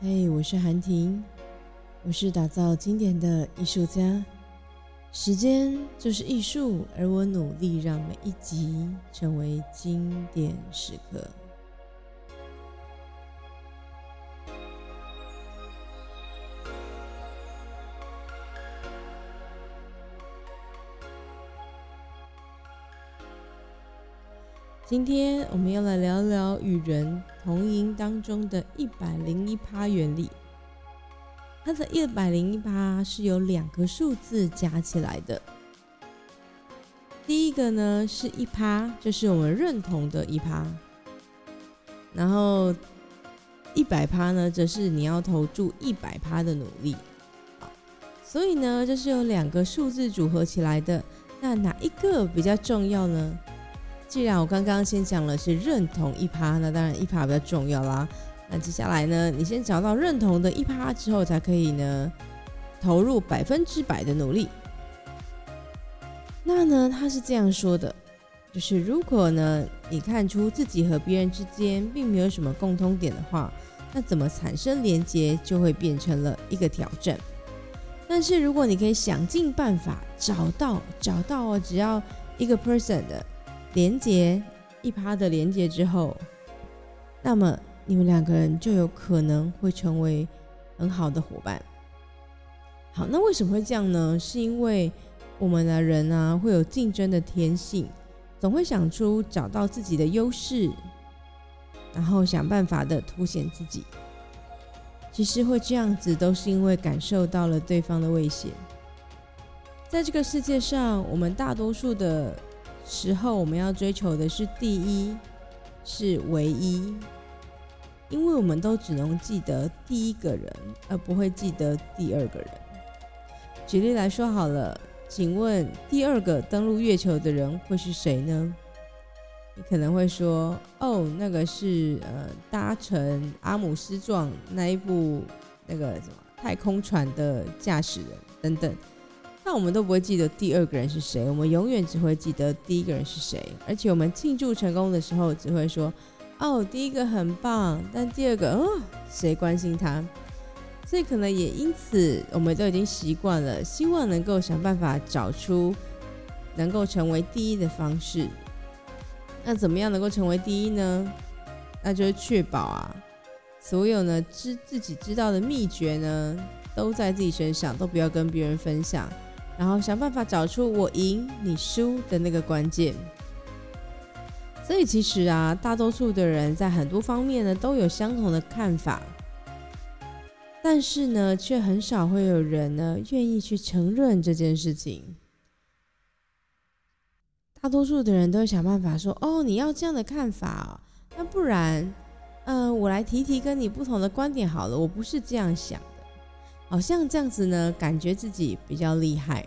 嘿，我是韩婷，我是打造经典的艺术家。时间就是艺术，而我努力让每一集成为经典时刻。今天我们要来聊聊与人同音当中的一百零一趴原理。它的一百零一趴是由两个数字加起来的。第一个呢是一趴，就是我们认同的一趴。然后一百趴呢，则是你要投注一百趴的努力。所以呢，这是由两个数字组合起来的。那哪一个比较重要呢？既然我刚刚先讲了是认同一趴，那当然一趴比较重要啦。那接下来呢，你先找到认同的一趴之后，才可以呢投入百分之百的努力。那呢，他是这样说的，就是如果呢你看出自己和别人之间并没有什么共通点的话，那怎么产生连接就会变成了一个挑战。但是如果你可以想尽办法找到找到哦，只要一个 person 的。连接一趴的连接之后，那么你们两个人就有可能会成为很好的伙伴。好，那为什么会这样呢？是因为我们的人啊会有竞争的天性，总会想出找到自己的优势，然后想办法的凸显自己。其实会这样子，都是因为感受到了对方的威胁。在这个世界上，我们大多数的。时候，我们要追求的是第一，是唯一，因为我们都只能记得第一个人，而不会记得第二个人。举例来说好了，请问第二个登陆月球的人会是谁呢？你可能会说，哦，那个是呃，搭乘阿姆斯壮那一部那个什么太空船的驾驶人等等。那我们都不会记得第二个人是谁，我们永远只会记得第一个人是谁。而且我们庆祝成功的时候，只会说：“哦，第一个很棒。”但第二个，哦，谁关心他？所以可能也因此，我们都已经习惯了，希望能够想办法找出能够成为第一的方式。那怎么样能够成为第一呢？那就是确保啊，所有呢知自己知道的秘诀呢，都在自己身上，都不要跟别人分享。然后想办法找出我赢你输的那个关键。所以其实啊，大多数的人在很多方面呢都有相同的看法，但是呢，却很少会有人呢愿意去承认这件事情。大多数的人都想办法说：“哦，你要这样的看法，那不然，嗯，我来提提跟你不同的观点好了。我不是这样想。”好像这样子呢，感觉自己比较厉害。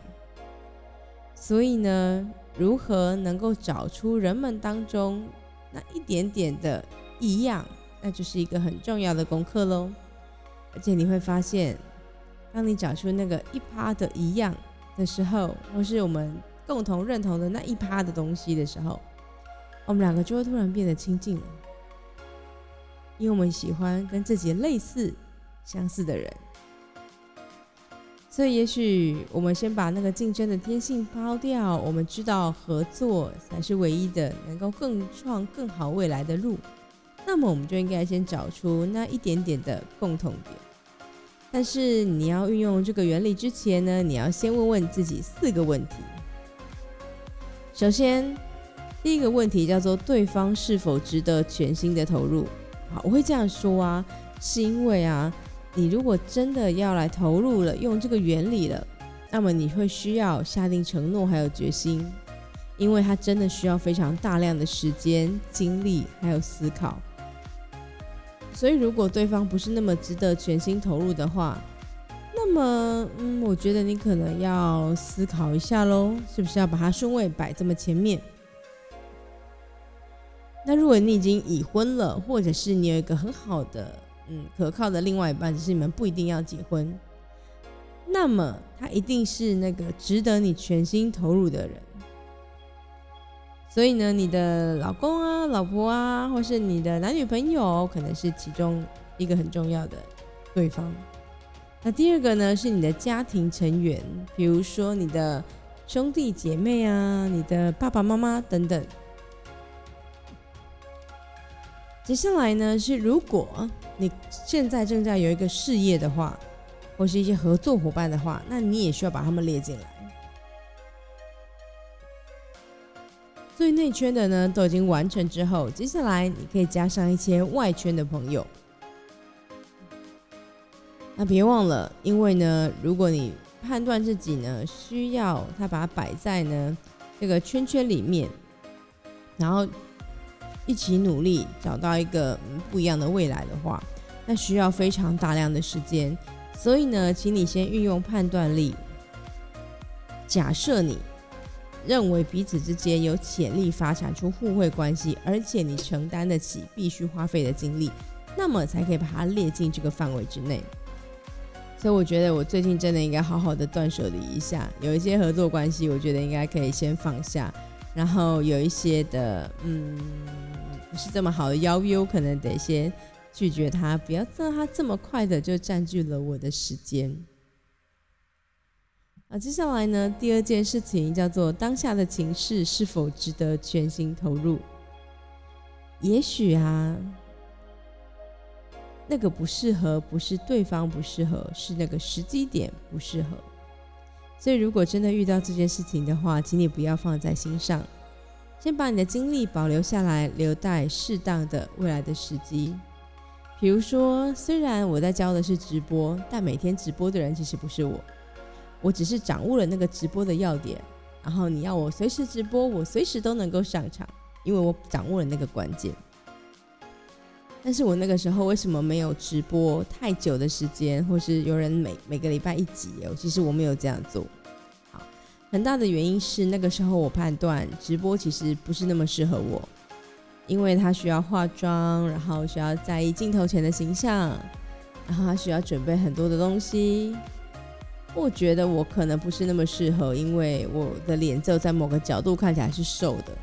所以呢，如何能够找出人们当中那一点点的异样，那就是一个很重要的功课喽。而且你会发现，当你找出那个一趴的一样的时候，或是我们共同认同的那一趴的东西的时候，我们两个就会突然变得亲近了，因为我们喜欢跟自己类似、相似的人。所以，也许我们先把那个竞争的天性抛掉，我们知道合作才是唯一的能够更创更好未来的路。那么，我们就应该先找出那一点点的共同点。但是，你要运用这个原理之前呢，你要先问问自己四个问题。首先，第一个问题叫做对方是否值得全心的投入？好，我会这样说啊，是因为啊。你如果真的要来投入了，用这个原理了，那么你会需要下定承诺还有决心，因为它真的需要非常大量的时间、精力还有思考。所以，如果对方不是那么值得全心投入的话，那么，嗯，我觉得你可能要思考一下喽，是不是要把它顺位摆这么前面？那如果你已经已婚了，或者是你有一个很好的。嗯，可靠的另外一半，只是你们不一定要结婚。那么，他一定是那个值得你全心投入的人。所以呢，你的老公啊、老婆啊，或是你的男女朋友，可能是其中一个很重要的。对方。那第二个呢，是你的家庭成员，比如说你的兄弟姐妹啊，你的爸爸妈妈等等。接下来呢，是如果你现在正在有一个事业的话，或是一些合作伙伴的话，那你也需要把他们列进来。最内圈的呢，都已经完成之后，接下来你可以加上一些外圈的朋友。那别忘了，因为呢，如果你判断自己呢需要他把它摆在呢这个圈圈里面，然后一起努力找到一个不一样的未来的话，那需要非常大量的时间。所以呢，请你先运用判断力。假设你认为彼此之间有潜力发展出互惠关系，而且你承担得起必须花费的精力，那么才可以把它列进这个范围之内。所以我觉得我最近真的应该好好的断舍离一下，有一些合作关系，我觉得应该可以先放下，然后有一些的嗯不是这么好的邀约，我可能得先拒绝他，不要让他这么快的就占据了我的时间。啊，接下来呢，第二件事情叫做当下的情势是否值得全心投入？也许啊。那个不适合，不是对方不适合，是那个时机点不适合。所以，如果真的遇到这件事情的话，请你不要放在心上，先把你的精力保留下来，留待适当的未来的时机。比如说，虽然我在教的是直播，但每天直播的人其实不是我，我只是掌握了那个直播的要点。然后你要我随时直播，我随时都能够上场，因为我掌握了那个关键。但是我那个时候为什么没有直播太久的时间，或是有人每每个礼拜一集哦？其实我没有这样做。很大的原因是那个时候我判断直播其实不是那么适合我，因为它需要化妆，然后需要在意镜头前的形象，然后它需要准备很多的东西。我觉得我可能不是那么适合，因为我的脸就在某个角度看起来是瘦的。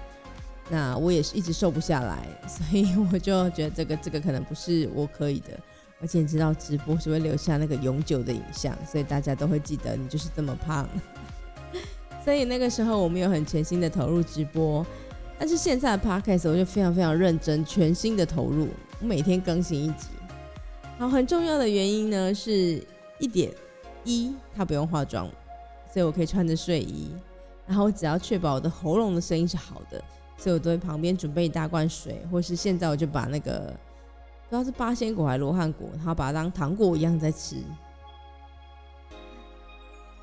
那我也是一直瘦不下来，所以我就觉得这个这个可能不是我可以的，而且你知道直播是会留下那个永久的影像，所以大家都会记得你就是这么胖。所以那个时候我们有很全心的投入直播，但是现在的 podcast 我就非常非常认真，全新的投入，我每天更新一集。好，很重要的原因呢是一点一，它不用化妆，所以我可以穿着睡衣，然后我只要确保我的喉咙的声音是好的。所以我都会旁边准备一大罐水，或是现在我就把那个不知道是八仙果还是罗汉果，然后把它当糖果一样在吃。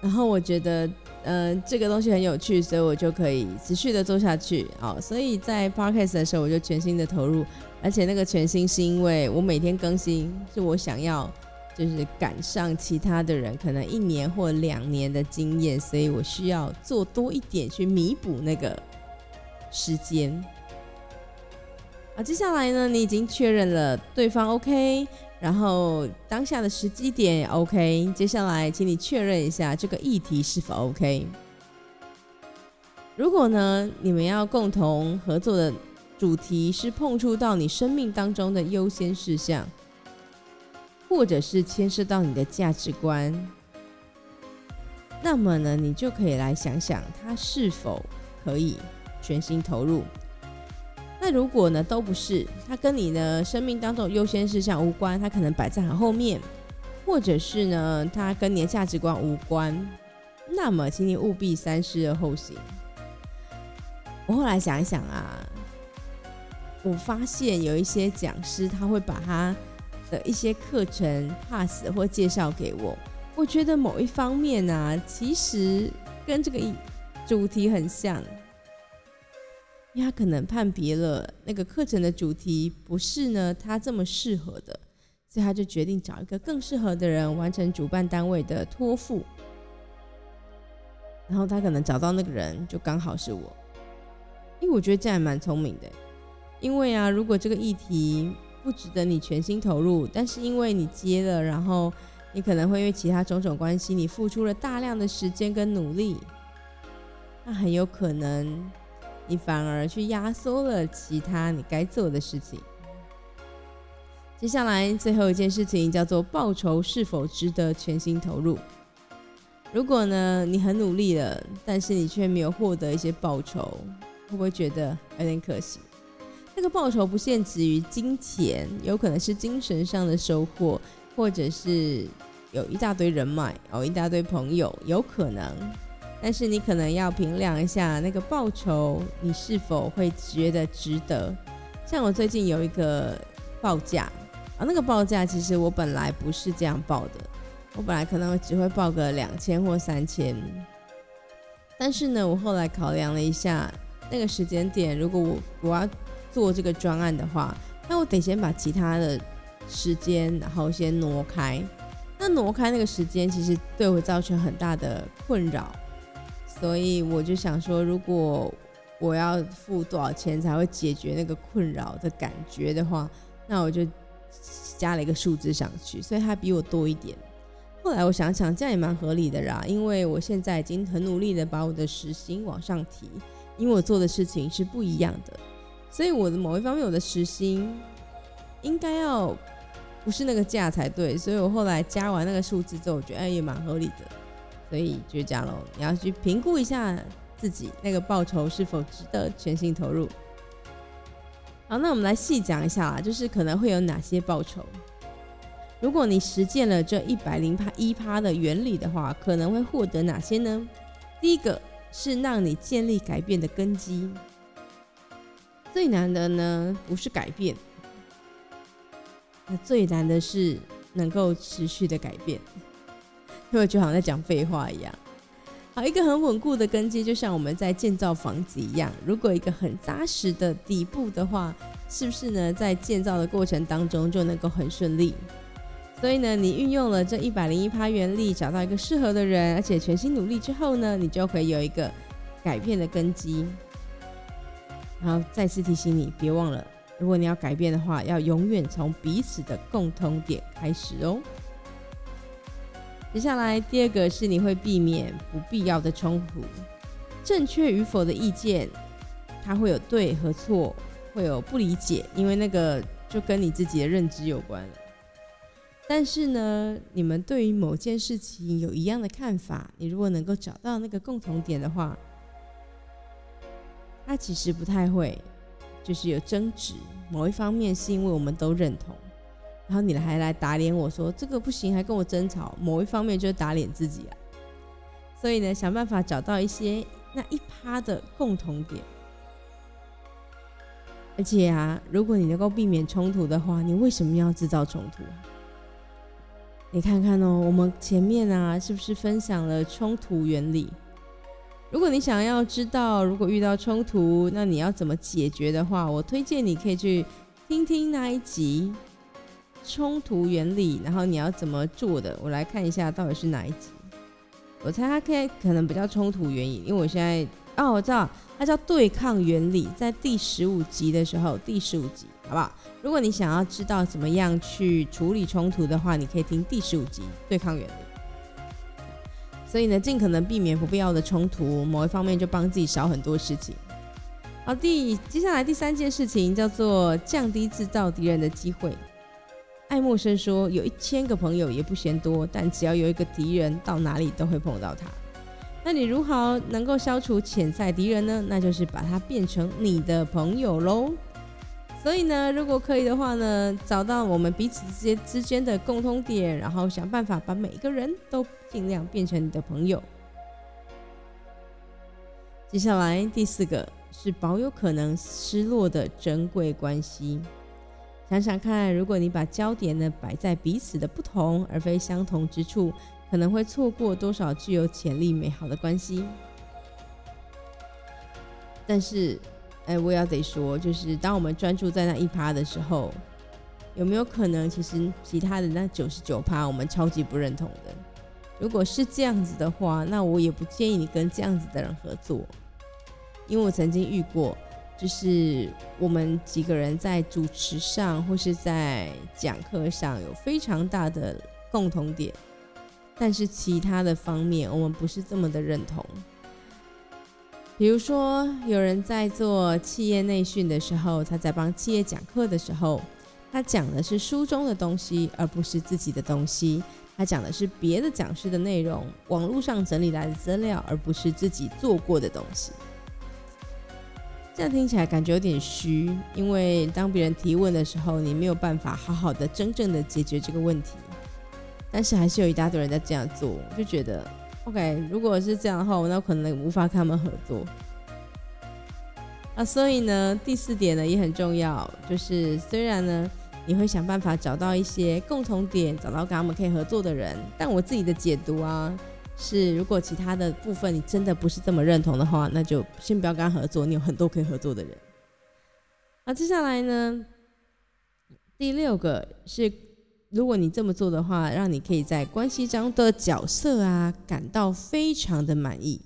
然后我觉得，呃，这个东西很有趣，所以我就可以持续的做下去。好，所以在 podcast 的时候，我就全心的投入，而且那个全心是因为我每天更新，是我想要就是赶上其他的人可能一年或两年的经验，所以我需要做多一点去弥补那个。时间啊，接下来呢，你已经确认了对方 OK，然后当下的时机点 OK，接下来请你确认一下这个议题是否 OK。如果呢，你们要共同合作的主题是碰触到你生命当中的优先事项，或者是牵涉到你的价值观，那么呢，你就可以来想想它是否可以。全心投入。那如果呢都不是，它跟你的生命当中优先事项无关，它可能摆在很后面，或者是呢它跟你的价值观无关，那么请你务必三思而后行。我后来想一想啊，我发现有一些讲师他会把他的一些课程 pass 或介绍给我，我觉得某一方面呢，其实跟这个主题很像。因为他可能判别了那个课程的主题不是呢他这么适合的，所以他就决定找一个更适合的人完成主办单位的托付。然后他可能找到那个人就刚好是我，因为我觉得这样蛮聪明的。因为啊，如果这个议题不值得你全心投入，但是因为你接了，然后你可能会因为其他种种关系，你付出了大量的时间跟努力，那很有可能。你反而去压缩了其他你该做的事情，接下来最后一件事情叫做报酬是否值得全心投入？如果呢你很努力了，但是你却没有获得一些报酬，会不会觉得有点可惜？那个报酬不限制于金钱，有可能是精神上的收获，或者是有一大堆人脉，哦一大堆朋友，有可能。但是你可能要评量一下那个报酬，你是否会觉得值得？像我最近有一个报价啊，那个报价其实我本来不是这样报的，我本来可能只会报个两千或三千，但是呢，我后来考量了一下，那个时间点，如果我我要做这个专案的话，那我得先把其他的时间，然后先挪开。那挪开那个时间，其实对我造成很大的困扰。所以我就想说，如果我要付多少钱才会解决那个困扰的感觉的话，那我就加了一个数字上去，所以它比我多一点。后来我想想，这样也蛮合理的啦，因为我现在已经很努力的把我的时薪往上提，因为我做的事情是不一样的。所以我的某一方面，我的时薪应该要不是那个价才对。所以我后来加完那个数字之后，我觉得哎也蛮合理的。所以就这样喽，你要去评估一下自己那个报酬是否值得全心投入。好，那我们来细讲一下啦，就是可能会有哪些报酬。如果你实践了这一百零趴一趴的原理的话，可能会获得哪些呢？第一个是让你建立改变的根基。最难的呢，不是改变，那最难的是能够持续的改变，因为就好像在讲废话一样。好，一个很稳固的根基，就像我们在建造房子一样，如果一个很扎实的底部的话，是不是呢？在建造的过程当中就能够很顺利。所以呢，你运用了这一百零一趴原理，找到一个适合的人，而且全心努力之后呢，你就会有一个改变的根基。然后再次提醒你，别忘了，如果你要改变的话，要永远从彼此的共通点开始哦。接下来第二个是你会避免不必要的冲突，正确与否的意见，它会有对和错，会有不理解，因为那个就跟你自己的认知有关了。但是呢，你们对于某件事情有一样的看法，你如果能够找到那个共同点的话。他其实不太会，就是有争执。某一方面是因为我们都认同，然后你还来打脸我说这个不行，还跟我争吵。某一方面就是打脸自己啊。所以呢，想办法找到一些那一趴的共同点。而且啊，如果你能够避免冲突的话，你为什么要制造冲突？你看看哦，我们前面啊，是不是分享了冲突原理？如果你想要知道，如果遇到冲突，那你要怎么解决的话，我推荐你可以去听听那一集冲突原理，然后你要怎么做的。我来看一下到底是哪一集。我猜它可以可能不叫冲突原理，因为我现在哦，我知道它叫对抗原理，在第十五集的时候，第十五集，好不好？如果你想要知道怎么样去处理冲突的话，你可以听第十五集对抗原理。所以呢，尽可能避免不必要的冲突，某一方面就帮自己少很多事情。好，第接下来第三件事情叫做降低制造敌人的机会。爱默生说，有一千个朋友也不嫌多，但只要有一个敌人，到哪里都会碰到他。那你如何能够消除潜在敌人呢？那就是把它变成你的朋友喽。所以呢，如果可以的话呢，找到我们彼此之间之间的共通点，然后想办法把每一个人都尽量变成你的朋友。接下来第四个是保有可能失落的珍贵关系。想想看，如果你把焦点呢摆在彼此的不同而非相同之处，可能会错过多少具有潜力美好的关系。但是。哎，我要得说，就是当我们专注在那一趴的时候，有没有可能，其实其他的那九十九趴，我们超级不认同的？如果是这样子的话，那我也不建议你跟这样子的人合作，因为我曾经遇过，就是我们几个人在主持上或是在讲课上有非常大的共同点，但是其他的方面我们不是这么的认同。比如说，有人在做企业内训的时候，他在帮企业讲课的时候，他讲的是书中的东西，而不是自己的东西；他讲的是别的讲师的内容，网络上整理来的资料，而不是自己做过的东西。这样听起来感觉有点虚，因为当别人提问的时候，你没有办法好好的、真正的解决这个问题。但是还是有一大堆人在这样做，就觉得 OK。如果是这样的话，我那可能无法跟他们合作。啊，所以呢，第四点呢也很重要，就是虽然呢你会想办法找到一些共同点，找到跟他们可以合作的人，但我自己的解读啊。是，如果其他的部分你真的不是这么认同的话，那就先不要跟他合作。你有很多可以合作的人。那接下来呢？第六个是，如果你这么做的话，让你可以在关系中的角色啊感到非常的满意。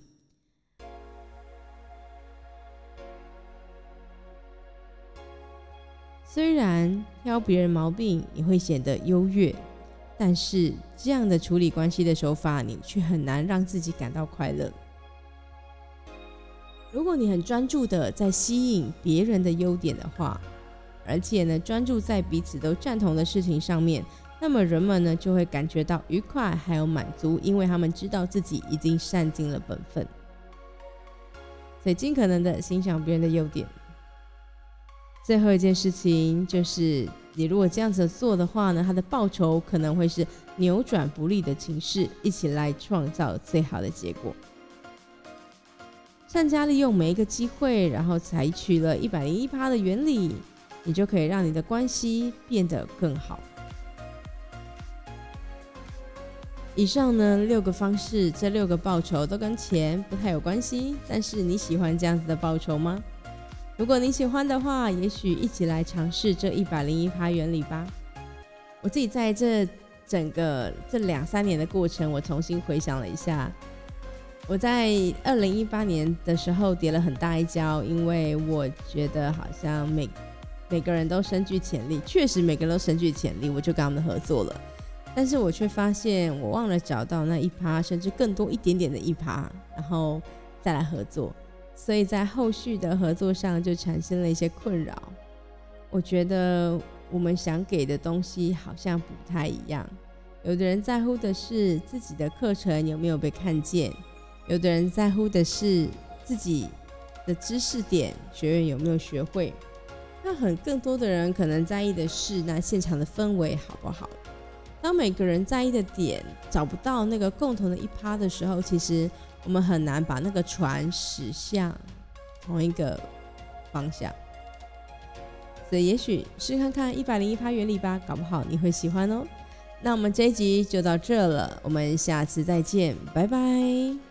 虽然挑别人毛病，也会显得优越。但是这样的处理关系的手法，你却很难让自己感到快乐。如果你很专注的在吸引别人的优点的话，而且呢专注在彼此都赞同的事情上面，那么人们呢就会感觉到愉快还有满足，因为他们知道自己已经善尽了本分。所以尽可能的欣赏别人的优点。最后一件事情就是。你如果这样子做的话呢，他的报酬可能会是扭转不利的情势，一起来创造最好的结果。善加利用每一个机会，然后采取了一百零一趴的原理，你就可以让你的关系变得更好。以上呢六个方式，这六个报酬都跟钱不太有关系，但是你喜欢这样子的报酬吗？如果你喜欢的话，也许一起来尝试这一百零一趴原理吧。我自己在这整个这两三年的过程，我重新回想了一下，我在二零一八年的时候跌了很大一跤，因为我觉得好像每每个人都深具潜力，确实每个人都深具潜力，我就跟他们合作了。但是我却发现我忘了找到那一趴，甚至更多一点点的一趴，然后再来合作。所以在后续的合作上就产生了一些困扰。我觉得我们想给的东西好像不太一样。有的人在乎的是自己的课程有没有被看见，有的人在乎的是自己的知识点学员有没有学会。那很更多的人可能在意的是那现场的氛围好不好。当每个人在意的点找不到那个共同的一趴的时候，其实。我们很难把那个船驶向同一个方向，所以也许试看看一百零一趴原理吧，搞不好你会喜欢哦。那我们这一集就到这了，我们下次再见，拜拜。